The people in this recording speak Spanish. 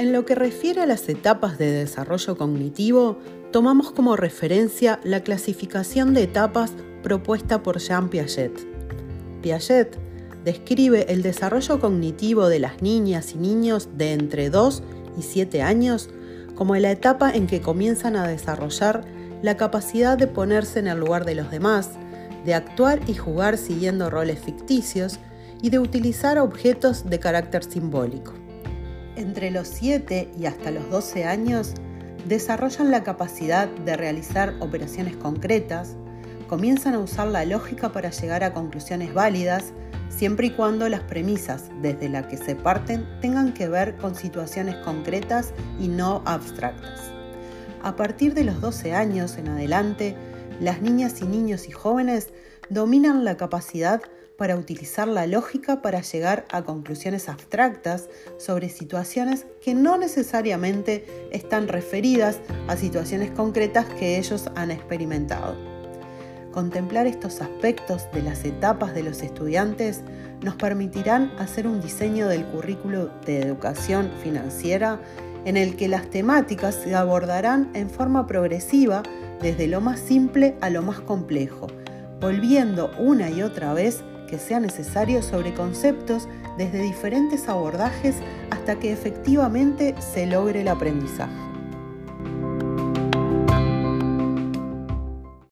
En lo que refiere a las etapas de desarrollo cognitivo, tomamos como referencia la clasificación de etapas propuesta por Jean Piaget. Piaget describe el desarrollo cognitivo de las niñas y niños de entre 2 y 7 años como la etapa en que comienzan a desarrollar la capacidad de ponerse en el lugar de los demás, de actuar y jugar siguiendo roles ficticios y de utilizar objetos de carácter simbólico. Entre los 7 y hasta los 12 años, desarrollan la capacidad de realizar operaciones concretas, comienzan a usar la lógica para llegar a conclusiones válidas, siempre y cuando las premisas desde las que se parten tengan que ver con situaciones concretas y no abstractas. A partir de los 12 años en adelante, las niñas y niños y jóvenes dominan la capacidad para utilizar la lógica para llegar a conclusiones abstractas sobre situaciones que no necesariamente están referidas a situaciones concretas que ellos han experimentado. Contemplar estos aspectos de las etapas de los estudiantes nos permitirán hacer un diseño del currículo de educación financiera en el que las temáticas se abordarán en forma progresiva desde lo más simple a lo más complejo, volviendo una y otra vez que sea necesario sobre conceptos desde diferentes abordajes hasta que efectivamente se logre el aprendizaje.